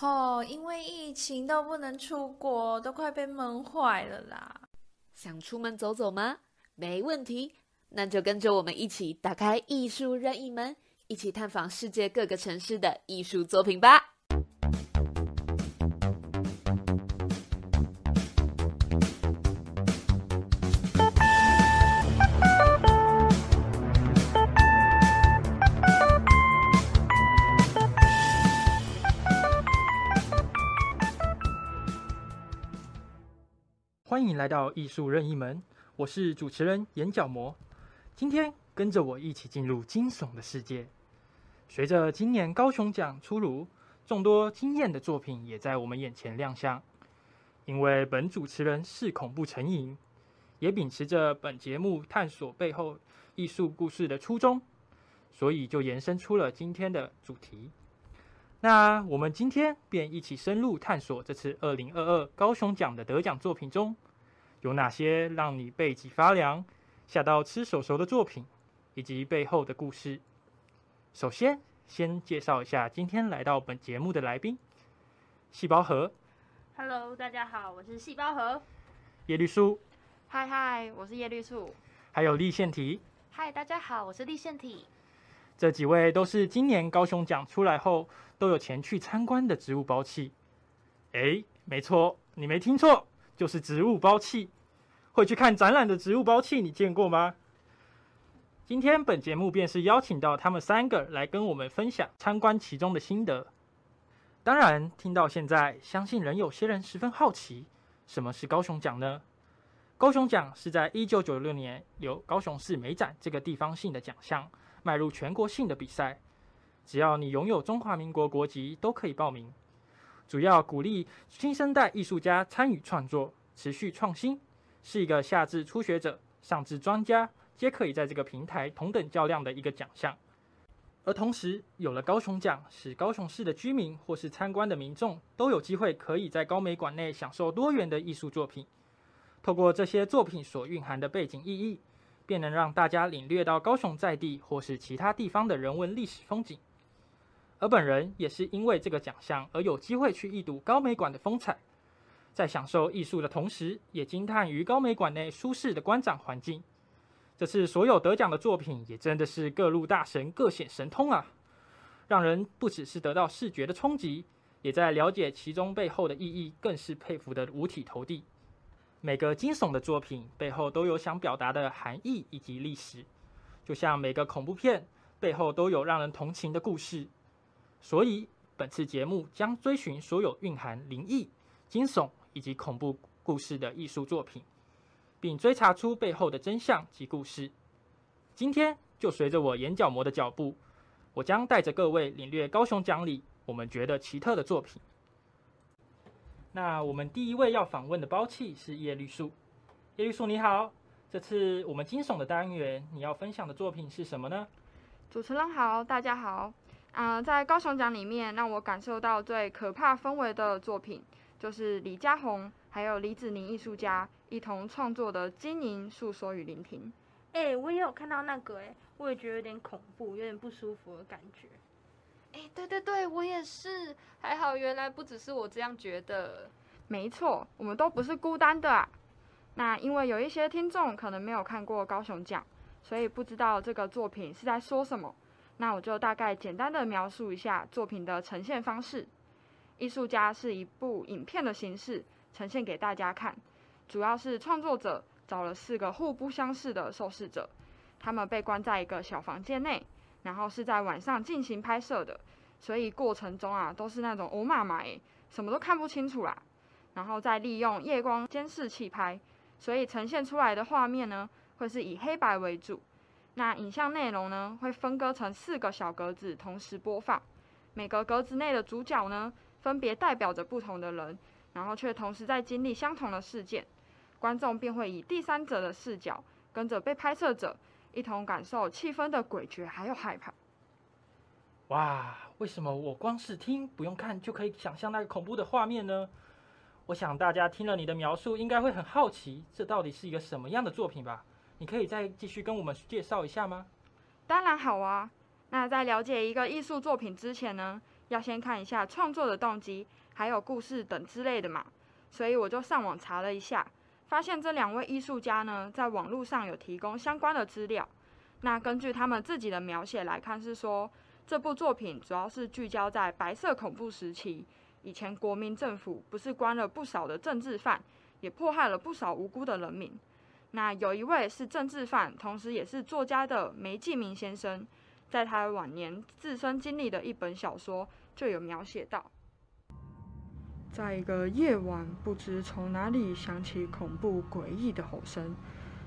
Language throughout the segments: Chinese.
哦，因为疫情都不能出国，都快被闷坏了啦。想出门走走吗？没问题，那就跟着我们一起打开艺术任意门，一起探访世界各个城市的艺术作品吧。欢迎来到艺术任意门，我是主持人眼角膜。今天跟着我一起进入惊悚的世界。随着今年高雄奖出炉，众多惊艳的作品也在我们眼前亮相。因为本主持人是恐怖成瘾，也秉持着本节目探索背后艺术故事的初衷，所以就延伸出了今天的主题。那我们今天便一起深入探索这次二零二二高雄奖的得奖作品中，有哪些让你背脊发凉、吓到吃手手的作品，以及背后的故事。首先，先介绍一下今天来到本节目的来宾：细胞核、Hello，大家好，我是细胞核。叶绿素，嗨嗨，我是叶绿素。还有立腺体。嗨，大家好，我是立腺体。这几位都是今年高雄奖出来后都有前去参观的植物包器。诶，没错，你没听错，就是植物包器。会去看展览的植物包器，你见过吗？今天本节目便是邀请到他们三个来跟我们分享参观其中的心得。当然，听到现在，相信仍有些人十分好奇，什么是高雄奖呢？高雄奖是在一九九六年由高雄市美展这个地方性的奖项。迈入全国性的比赛，只要你拥有中华民国国籍都可以报名。主要鼓励新生代艺术家参与创作，持续创新，是一个下至初学者，上至专家，皆可以在这个平台同等较量的一个奖项。而同时，有了高雄奖，使高雄市的居民或是参观的民众都有机会可以在高美馆内享受多元的艺术作品。透过这些作品所蕴含的背景意义。便能让大家领略到高雄在地或是其他地方的人文历史风景。而本人也是因为这个奖项而有机会去一睹高美馆的风采，在享受艺术的同时，也惊叹于高美馆内舒适的观展环境。这次所有得奖的作品也真的是各路大神各显神通啊，让人不只是得到视觉的冲击，也在了解其中背后的意义，更是佩服的五体投地。每个惊悚的作品背后都有想表达的含义以及历史，就像每个恐怖片背后都有让人同情的故事。所以，本次节目将追寻所有蕴含灵异、惊悚以及恐怖故事的艺术作品，并追查出背后的真相及故事。今天就随着我眼角膜的脚步，我将带着各位领略高雄奖里我们觉得奇特的作品。那我们第一位要访问的包气是叶绿素。叶绿素你好，这次我们惊悚的单元，你要分享的作品是什么呢？主持人好，大家好。啊、呃，在高雄奖里面，让我感受到最可怕氛围的作品，就是李佳宏还有李子宁艺术家一同创作的《经营诉说与聆听》。哎、欸，我也有看到那个、欸，哎，我也觉得有点恐怖，有点不舒服的感觉。哎、欸，对对对，我也是。还好，原来不只是我这样觉得。没错，我们都不是孤单的啊。那因为有一些听众可能没有看过高雄奖，所以不知道这个作品是在说什么。那我就大概简单的描述一下作品的呈现方式。艺术家是一部影片的形式呈现给大家看，主要是创作者找了四个互不相识的受试者，他们被关在一个小房间内。然后是在晚上进行拍摄的，所以过程中啊都是那种欧妈妈诶，什么都看不清楚啦。然后再利用夜光监视器拍，所以呈现出来的画面呢，会是以黑白为主。那影像内容呢，会分割成四个小格子同时播放，每个格子内的主角呢，分别代表着不同的人，然后却同时在经历相同的事件，观众便会以第三者的视角，跟着被拍摄者。一同感受气氛的诡谲，还有害怕。哇，为什么我光是听不用看就可以想象那个恐怖的画面呢？我想大家听了你的描述，应该会很好奇，这到底是一个什么样的作品吧？你可以再继续跟我们介绍一下吗？当然好啊。那在了解一个艺术作品之前呢，要先看一下创作的动机，还有故事等之类的嘛。所以我就上网查了一下，发现这两位艺术家呢，在网络上有提供相关的资料。那根据他们自己的描写来看，是说这部作品主要是聚焦在白色恐怖时期，以前国民政府不是关了不少的政治犯，也迫害了不少无辜的人民。那有一位是政治犯，同时也是作家的梅继明先生，在他晚年自身经历的一本小说就有描写到，在一个夜晚，不知从哪里响起恐怖诡异的吼声，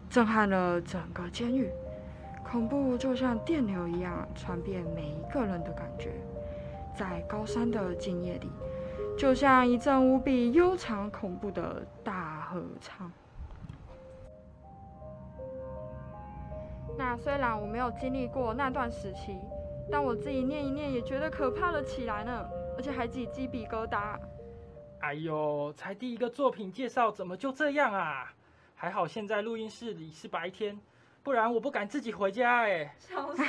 震撼了整个监狱。恐怖就像电流一样传遍每一个人的感觉，在高山的静夜里，就像一阵无比悠长恐怖的大合唱。那虽然我没有经历过那段时期，但我自己念一念也觉得可怕了起来呢，而且还起鸡皮疙瘩。哎呦，才第一个作品介绍，怎么就这样啊？还好现在录音室里是白天，不然我不敢自己回家哎。笑死！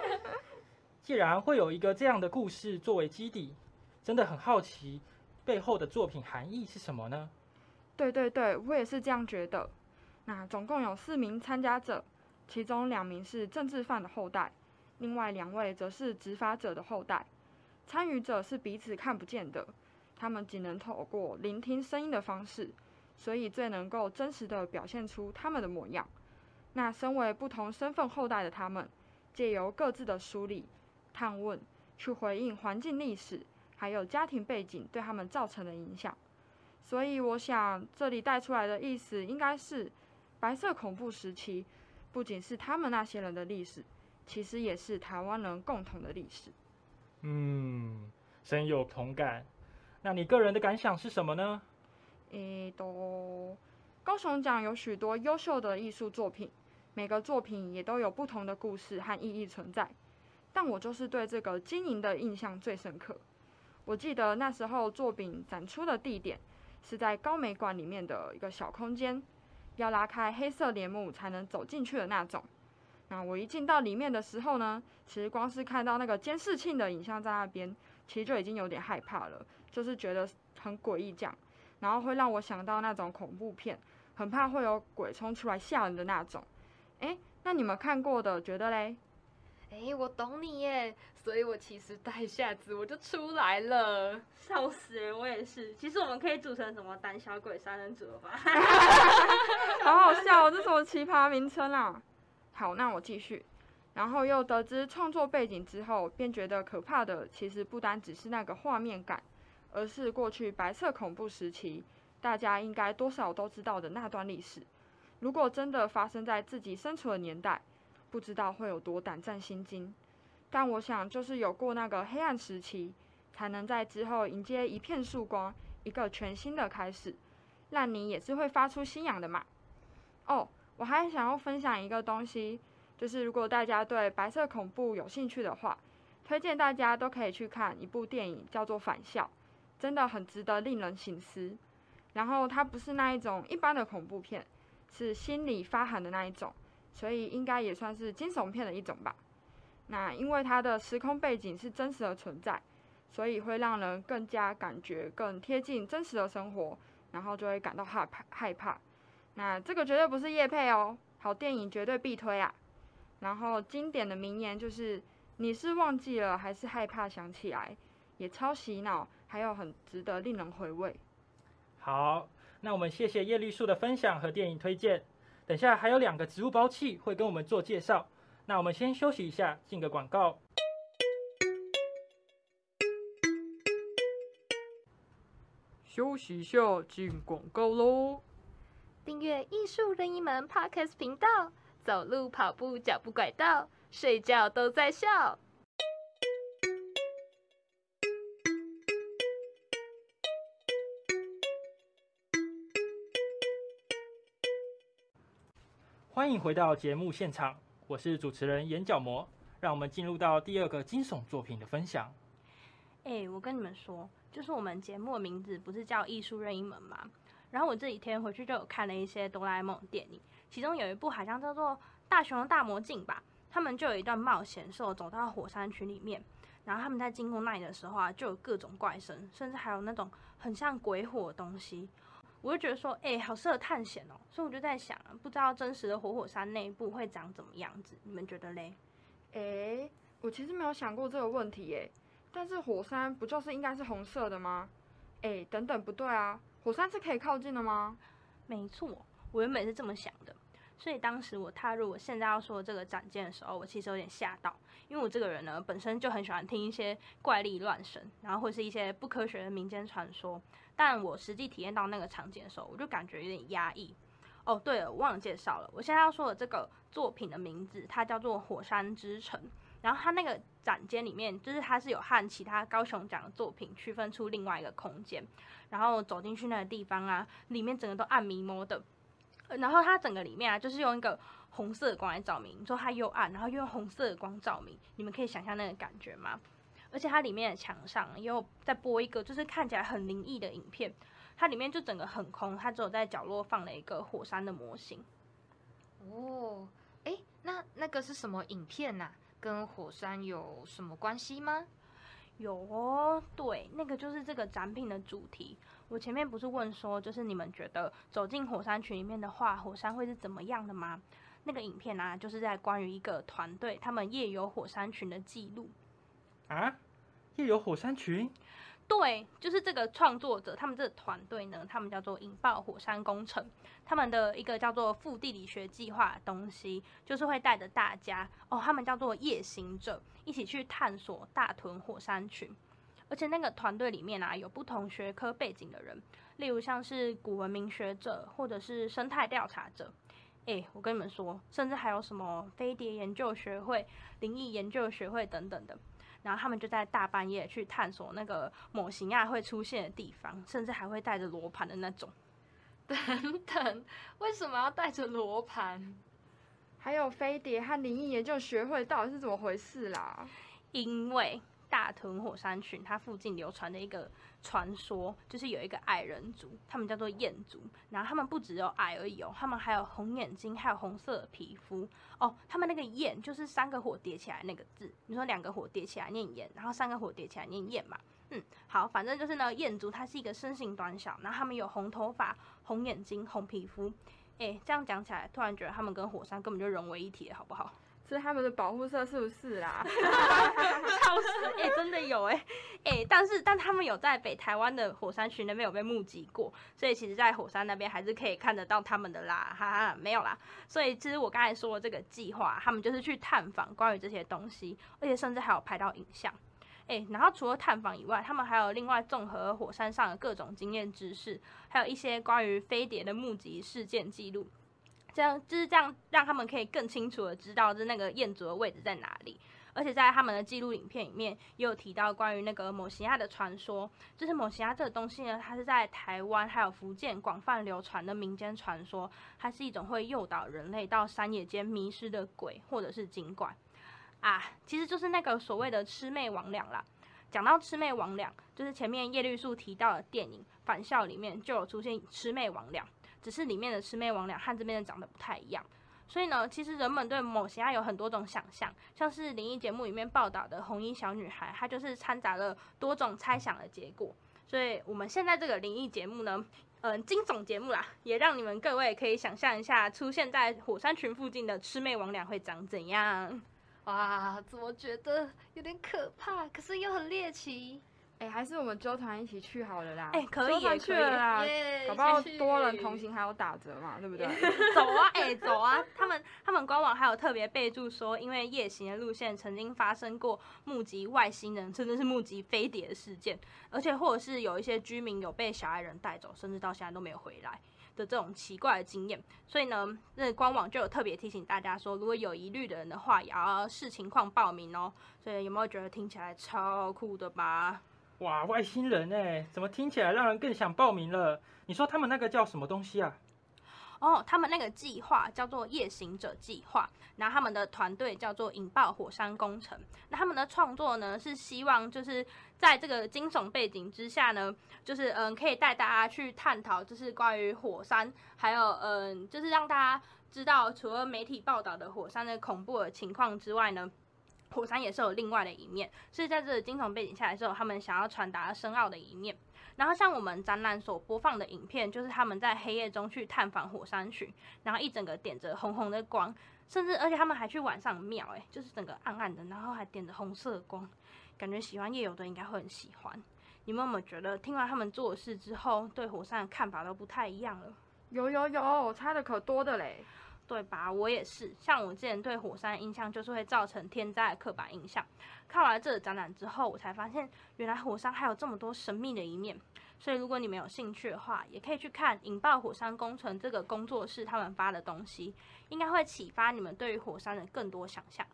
既然会有一个这样的故事作为基底，真的很好奇背后的作品含义是什么呢？对对对，我也是这样觉得。那总共有四名参加者，其中两名是政治犯的后代，另外两位则是执法者的后代。参与者是彼此看不见的，他们只能透过聆听声音的方式，所以最能够真实的表现出他们的模样。那身为不同身份后代的他们，借由各自的梳理、探问，去回应环境历史还有家庭背景对他们造成的影响。所以我想这里带出来的意思应该是。白色恐怖时期，不仅是他们那些人的历史，其实也是台湾人共同的历史。嗯，深有同感。那你个人的感想是什么呢？诶，都高雄奖有许多优秀的艺术作品，每个作品也都有不同的故事和意义存在。但我就是对这个经营的印象最深刻。我记得那时候作品展出的地点是在高美馆里面的一个小空间。要拉开黑色帘幕才能走进去的那种。那我一进到里面的时候呢，其实光是看到那个监视器的影像在那边，其实就已经有点害怕了，就是觉得很诡异这样，然后会让我想到那种恐怖片，很怕会有鬼冲出来吓人的那种。诶，那你们看过的，觉得嘞？哎，我懂你耶，所以我其实待一下子我就出来了，笑死人！我也是。其实我们可以组成什么胆小鬼三人组了吧？好好笑哦，这什么奇葩名称啊！好，那我继续。然后又得知创作背景之后，便觉得可怕的其实不单只是那个画面感，而是过去白色恐怖时期，大家应该多少都知道的那段历史。如果真的发生在自己生存的年代，不知道会有多胆战心惊，但我想就是有过那个黑暗时期，才能在之后迎接一片曙光，一个全新的开始。烂泥也是会发出信仰的嘛。哦，我还想要分享一个东西，就是如果大家对白色恐怖有兴趣的话，推荐大家都可以去看一部电影，叫做《返校》，真的很值得令人醒思。然后它不是那一种一般的恐怖片，是心里发寒的那一种。所以应该也算是惊悚片的一种吧。那因为它的时空背景是真实的存在，所以会让人更加感觉更贴近真实的生活，然后就会感到害怕害怕。那这个绝对不是叶配哦，好电影绝对必推啊。然后经典的名言就是“你是忘记了还是害怕想起来”，也超洗脑，还有很值得令人回味。好，那我们谢谢叶绿素的分享和电影推荐。等下还有两个植物包器会跟我们做介绍，那我们先休息一下，进个广告。休息一下，进广告喽。订阅艺术任意门 Podcast 频道，走路、跑步、脚步拐道，睡觉都在笑。欢迎回到节目现场，我是主持人眼角膜。让我们进入到第二个惊悚作品的分享。哎，我跟你们说，就是我们节目的名字不是叫艺术任意门吗？然后我这几天回去就有看了一些哆啦 A 梦电影，其中有一部好像叫做《大雄的大魔镜》吧。他们就有一段冒险，兽走到火山群里面，然后他们在经过那里的时候啊，就有各种怪声，甚至还有那种很像鬼火的东西。我就觉得说，哎、好适合探险哦。所以我就在想，不知道真实的活火山内部会长怎么样子，你们觉得嘞？诶，我其实没有想过这个问题耶。但是火山不就是应该是红色的吗？诶，等等，不对啊，火山是可以靠近的吗？没错，我原本是这么想的。所以当时我踏入我现在要说这个展间的时候，我其实有点吓到，因为我这个人呢本身就很喜欢听一些怪力乱神，然后或是一些不科学的民间传说。但我实际体验到那个场景的时候，我就感觉有点压抑。哦，对了，我忘了介绍了，我现在要说的这个作品的名字，它叫做《火山之城》。然后它那个展间里面，就是它是有和其他高雄奖的作品区分出另外一个空间。然后走进去那个地方啊，里面整个都暗迷蒙的。然后它整个里面啊，就是用一个红色的光来照明，你说它又暗，然后又用红色的光照明，你们可以想象那个感觉吗？而且它里面的墙上也有在播一个，就是看起来很灵异的影片。它里面就整个很空，它只有在角落放了一个火山的模型。哦，哎，那那个是什么影片呐、跟火山有什么关系吗？有哦，对，那个就是这个展品的主题。我前面不是问说，就是你们觉得走进火山群里面的话，火山会是怎么样的吗？那个影片啊，就是在关于一个团队他们夜游火山群的记录。啊，夜游火山群，对，就是这个创作者，他们这个团队呢，他们叫做引爆火山工程，他们的一个叫做副地理学计划的东西，就是会带着大家哦，他们叫做夜行者，一起去探索大屯火山群。而且那个团队里面啊，有不同学科背景的人，例如像是古文明学者，或者是生态调查者。诶，我跟你们说，甚至还有什么飞碟研究学会、灵异研究学会等等的。然后他们就在大半夜去探索那个某型亚会出现的地方，甚至还会带着罗盘的那种。等等，为什么要带着罗盘？还有飞碟和灵异研究学会到底是怎么回事啦？因为大屯火山群它附近流传的一个传说，就是有一个矮人族，他们叫做燕族。然后他们不只有矮而已哦，他们还有红眼睛，还有红色的皮肤哦。他们那个燕就是三个火叠起来那个字，你说两个火叠起来念燕，然后三个火叠起来念燕嘛？嗯，好，反正就是呢，燕族它是一个身形短小，然后他们有红头发、红眼睛、红皮肤。诶，这样讲起来，突然觉得他们跟火山根本就融为一体了，好不好？这是他们的保护色是不是啦？超市哎、真的有哎、哎、但是但他们有在北台湾的火山群那边有被目击过，所以其实，在火山那边还是可以看得到他们的啦，哈哈，没有啦。所以其实我刚才说的这个计划，他们就是去探访关于这些东西，而且甚至还有拍到影像。哎、然后除了探访以外，他们还有另外综合火山上的各种经验知识，还有一些关于飞碟的目击事件记录。这样就是这样，让他们可以更清楚的知道，就是那个彦祖的位置在哪里。而且在他们的记录影片里面，也有提到关于那个某西亚的传说。就是某西亚这个东西呢，它是在台湾还有福建广泛流传的民间传说，它是一种会诱导人类到山野间迷失的鬼或者是精怪啊，其实就是那个所谓的魑魅魍魉啦。讲到魑魅魍魉，就是前面叶绿素提到的电影《返校》里面就有出现魑魅魍魉，只是里面的魑魅魍魉和这边的长得不太一样。所以呢，其实人们对某些爱有很多种想象，像是灵异节目里面报道的红衣小女孩，它就是掺杂了多种猜想的结果。所以我们现在这个灵异节目呢，嗯，惊悚节目啦，也让你们各位可以想象一下，出现在火山群附近的魑魅魍魉会长怎样。哇，怎么觉得有点可怕，可是又很猎奇？哎、还是我们纠团一起去好了啦。哎可以去了啦，耶搞不好多人同行还有打折嘛，对不对？走啊，哎、走啊！他们他们官网还有特别备注说，因为夜行的路线曾经发生过目击外星人，甚至是目击飞碟的事件，而且或者是有一些居民有被小矮人带走，甚至到现在都没有回来的这种奇怪的经验。所以呢，那官网就有特别提醒大家说，如果有疑虑的人的话，也要视情况报名哦。所以有没有觉得听起来超酷的吧？哇，外星人哎，怎么听起来让人更想报名了？你说他们那个叫什么东西啊？哦，他们那个计划叫做夜行者计划，然后他们的团队叫做引爆火山工程。那他们的创作呢，是希望就是在这个惊悚背景之下呢，就是嗯，可以带大家去探讨，就是关于火山，还有嗯，就是让大家知道，除了媒体报道的火山的恐怖的情况之外呢。火山也是有另外的一面，是在这个惊悚背景下来之后，他们想要传达深奥的一面。然后像我们展览所播放的影片，就是他们在黑夜中去探访火山群，然后一整个点着红红的光，甚至而且他们还去晚上庙，哎，就是整个暗暗的，然后还点着红色的光，感觉喜欢夜游的应该会很喜欢。你们有没有觉得听完他们做事之后，对火山的看法都不太一样了？有有有，差的可多的嘞。对吧？我也是。像我之前对火山印象就是会造成天灾的刻板印象。看完这个展览之后，我才发现原来火山还有这么多神秘的一面。所以如果你们有兴趣的话，也可以去看引爆火山工程这个工作室他们发的东西，应该会启发你们对于火山的更多想象。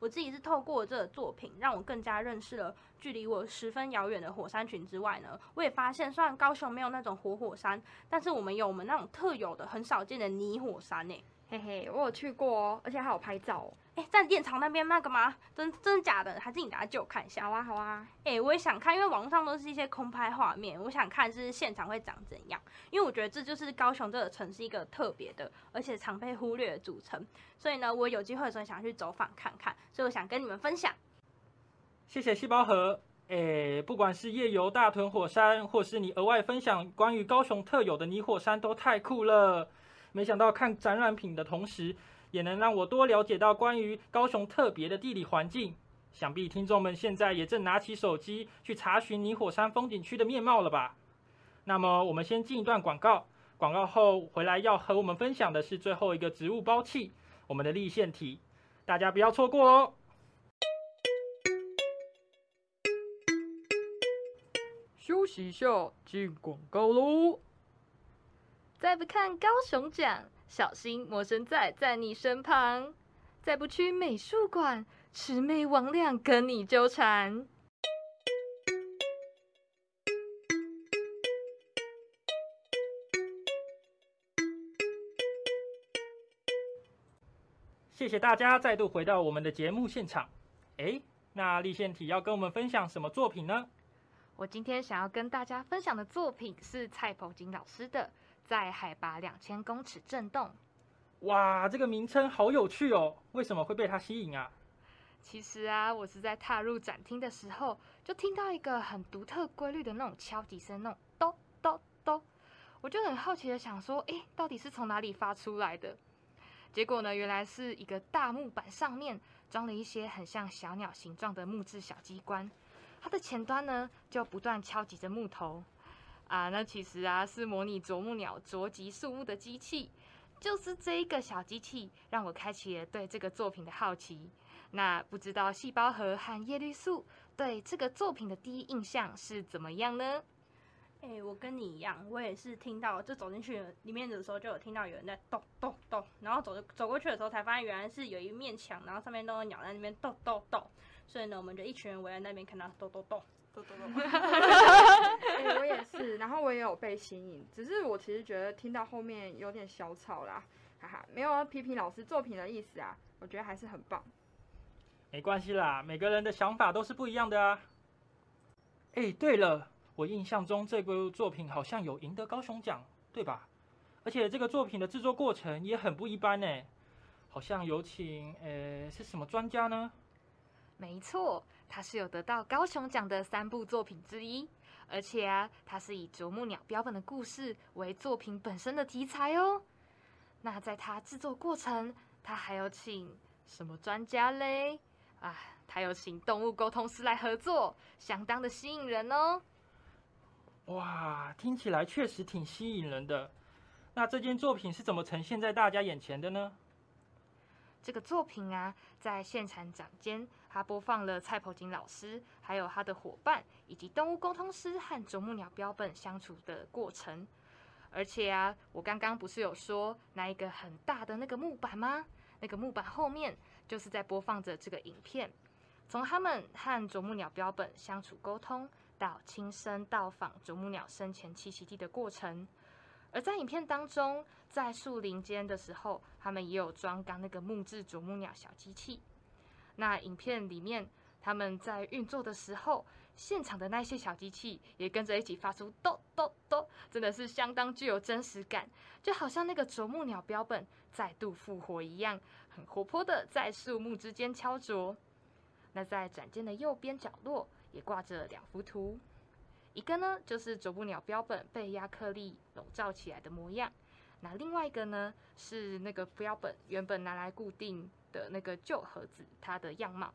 我自己是透过这个作品，让我更加认识了距离我十分遥远的火山群之外呢，我也发现虽然高雄没有那种活火山，但是我们有我们那种特有的、很少见的泥火山呢。嘿嘿，我有去过哦，而且还有拍照哦。哎，在电厂那边那个吗？真真的假的？还是你等下借我看一下？好啊，好啊。哎，我也想看，因为网上都是一些空拍画面，我想看是现场会长怎样。因为我觉得这就是高雄这个城市一个特别的，而且常被忽略的组成。所以呢，我有机会的时候想去走访看看，所以我想跟你们分享。谢谢细胞核。哎，不管是夜游大屯火山，或是你额外分享关于高雄特有的泥火山，都太酷了。没想到看展览品的同时，也能让我多了解到关于高雄特别的地理环境。想必听众们现在也正拿起手机去查询泥火山风景区的面貌了吧？那么我们先进一段广告，广告后回来要和我们分享的是最后一个植物包器，我们的立腺体，大家不要错过哦。休息一下，进广告喽。再不看高雄奖，小心魔神仔在你身旁；再不去美术馆，魑魅魍魉跟你纠缠。谢谢大家再度回到我们的节目现场。哎，那立宪体要跟我们分享什么作品呢？我今天想要跟大家分享的作品是蔡鹏金老师的。在海拔两千公尺震动，哇，这个名称好有趣哦！为什么会被它吸引啊？其实啊，我是在踏入展厅的时候，就听到一个很独特规律的那种敲击声，那种咚咚咚，我就很好奇的想说，诶，到底是从哪里发出来的？结果呢，原来是一个大木板上面装了一些很像小鸟形状的木质小机关，它的前端呢就不断敲击着木头。啊，那其实啊是模拟啄木鸟啄击树木的机器，就是这一个小机器让我开启了对这个作品的好奇。那不知道细胞核和叶绿素对这个作品的第一印象是怎么样呢？哎，我跟你一样，我也是听到就走进去里面的时候就有听到有人在咚咚咚，然后走走过去的时候才发现原来是有一面墙，然后上面都有鸟在那边咚咚咚，所以呢我们就一群人围在那边看到咚咚咚。哎，我也是，然后我也有被吸引，只是我其实觉得听到后面有点小吵啦，哈哈，没有批评老师作品的意思啊，我觉得还是很棒。没关系啦，每个人的想法都是不一样的啊。哎，对了，我印象中这部作品好像有赢得高雄奖，对吧？而且这个作品的制作过程也很不一般呢，好像有请，呃，是什么专家呢？没错。它是有得到高雄奖的三部作品之一，而且啊，它是以啄木鸟标本的故事为作品本身的题材哦。那在它制作过程，它还有请什么专家嘞？啊，它有请动物沟通师来合作，相当的吸引人哦。哇，听起来确实挺吸引人的。那这件作品是怎么呈现在大家眼前的呢？这个作品啊，在现场展间，他播放了蔡鹏金老师，还有他的伙伴，以及动物沟通师和啄木鸟标本相处的过程。而且啊，我刚刚不是有说那一个很大的那个木板吗？那个木板后面就是在播放着这个影片，从他们和啄木鸟标本相处沟通，到亲身到访啄木鸟生前栖息地的过程。而在影片当中，在树林间的时候，他们也有装刚那个木质啄木鸟小机器。那影片里面，他们在运作的时候，现场的那些小机器也跟着一起发出“咚咚咚”，真的是相当具有真实感，就好像那个啄木鸟标本再度复活一样，很活泼的在树木之间敲啄。那在展间的右边角落也挂着两幅图，一个呢就是啄木鸟标本被亚克力笼罩起来的模样，那另外一个呢是那个标本原本拿来固定的那个旧盒子它的样貌。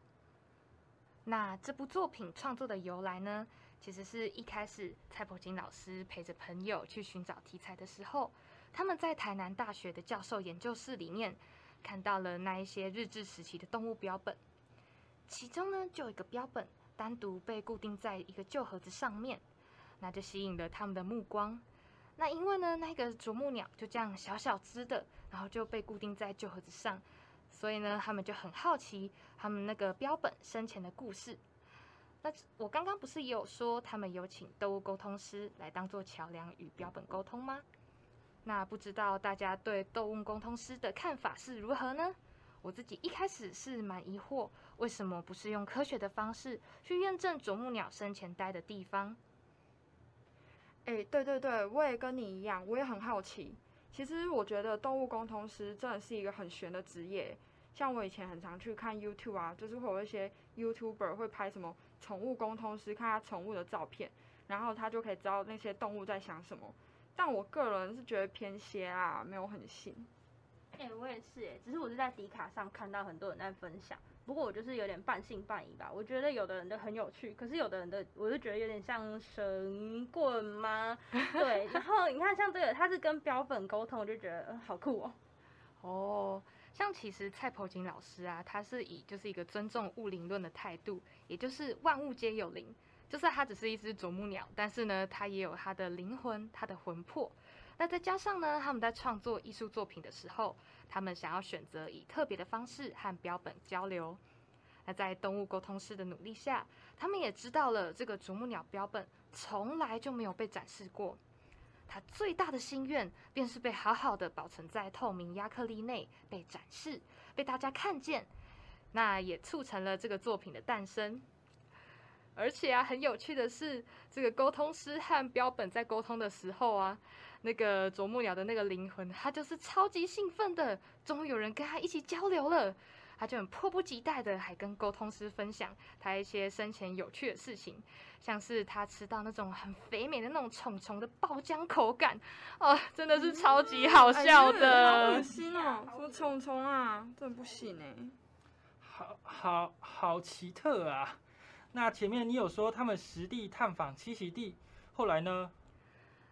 那这部作品创作的由来呢，其实是一开始蔡伯金老师陪着朋友去寻找题材的时候，他们在台南大学的教授研究室里面看到了那一些日治时期的动物标本，其中呢就有一个标本单独被固定在一个旧盒子上面，那就吸引了他们的目光。那因为呢那个啄木鸟就这样小小只的，然后就被固定在旧盒子上。所以呢，他们就很好奇他们那个标本生前的故事。那我刚刚不是也有说，他们有请动物沟通师来当做桥梁与标本沟通吗？那不知道大家对动物沟通师的看法是如何呢？我自己一开始是蛮疑惑，为什么不是用科学的方式去验证啄木鸟生前待的地方？哎，对对对，我也跟你一样，我也很好奇。其实我觉得动物沟通师真的是一个很玄的职业。像我以前很常去看 YouTube 啊，就是会有一些 YouTuber 会拍什么宠物沟通师，看他宠物的照片，然后他就可以知道那些动物在想什么。但我个人是觉得偏邪啊，没有很信。哎，我也是哎，只是我是在迪卡上看到很多人在分享，不过我就是有点半信半疑吧。我觉得有的人的很有趣，可是有的人的我就觉得有点像神棍吗？对，然后你看像这个，他是跟标本沟通，我就觉得好酷哦。哦。像其实蔡婆金老师啊，他是以就是一个尊重物灵论的态度，也就是万物皆有灵，就是它只是一只啄木鸟，但是呢，它也有它的灵魂，它的魂魄。那再加上呢，他们在创作艺术作品的时候，他们想要选择以特别的方式和标本交流。那在动物沟通师的努力下，他们也知道了这个啄木鸟标本从来就没有被展示过。他最大的心愿，便是被好好的保存在透明亚克力内，被展示，被大家看见。那也促成了这个作品的诞生。而且啊，很有趣的是，这个沟通师和标本在沟通的时候啊，那个啄木鸟的那个灵魂，他就是超级兴奋的，终于有人跟他一起交流了。他就很迫不及待的，还跟沟通师分享他一些生前有趣的事情，像是他吃到那种很肥美的那种虫虫的爆浆口感，哦，真的是超级好笑的。好恶心哦，什么虫虫啊，真的不行哎。好好好奇特啊！那前面你有说他们实地探访栖息地，后来呢？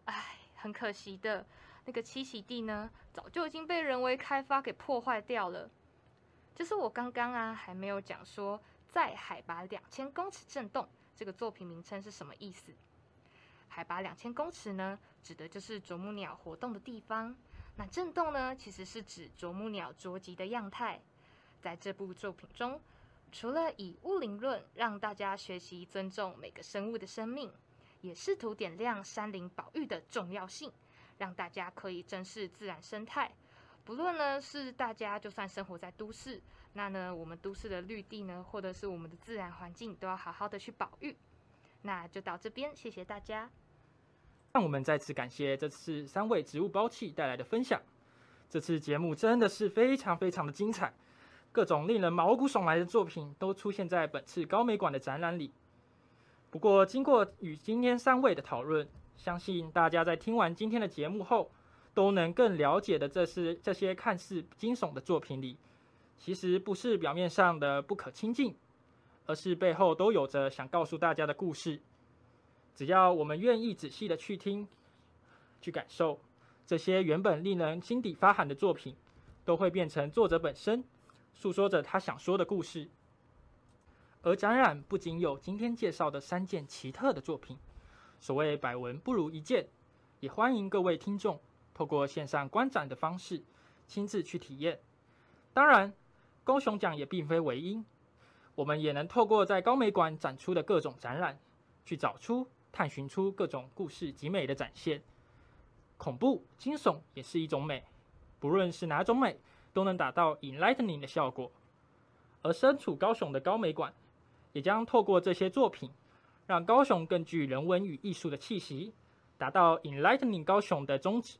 唉，很可惜的，那个栖息地呢，早就已经被人为开发给破坏掉了。就是我刚刚啊还没有讲说，在海拔两千公尺震动这个作品名称是什么意思？海拔两千公尺呢，指的就是啄木鸟活动的地方。那震动呢，其实是指啄木鸟着急的样态。在这部作品中，除了以物灵论让大家学习尊重每个生物的生命，也试图点亮山林保育的重要性，让大家可以珍视自然生态。不论呢是大家就算生活在都市，那呢我们都市的绿地呢，或者是我们的自然环境，都要好好的去保育。那就到这边，谢谢大家。让我们再次感谢这次三位植物包器带来的分享。这次节目真的是非常非常的精彩，各种令人毛骨悚然的作品都出现在本次高美馆的展览里。不过经过与今天三位的讨论，相信大家在听完今天的节目后。都能更了解的，这是这些看似惊悚的作品里，其实不是表面上的不可亲近，而是背后都有着想告诉大家的故事。只要我们愿意仔细的去听、去感受，这些原本令人心底发寒的作品，都会变成作者本身诉说着他想说的故事。而展览不仅有今天介绍的三件奇特的作品，所谓百闻不如一见，也欢迎各位听众。透过线上观展的方式，亲自去体验。当然，高雄奖也并非唯一，我们也能透过在高美馆展出的各种展览，去找出、探寻出各种故事集美的展现。恐怖、惊悚也是一种美，不论是哪种美，都能达到 enlightening 的效果。而身处高雄的高美馆，也将透过这些作品，让高雄更具人文与艺术的气息，达到 enlightening 高雄的宗旨。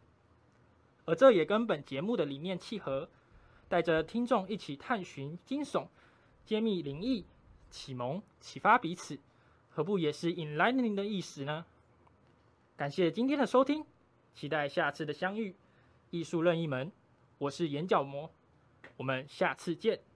而这也跟本节目的理念契合，带着听众一起探寻惊悚、揭秘灵异、启蒙、启发彼此，何不也是 enlightening 的意思呢？感谢今天的收听，期待下次的相遇。艺术任意门，我是眼角膜，我们下次见。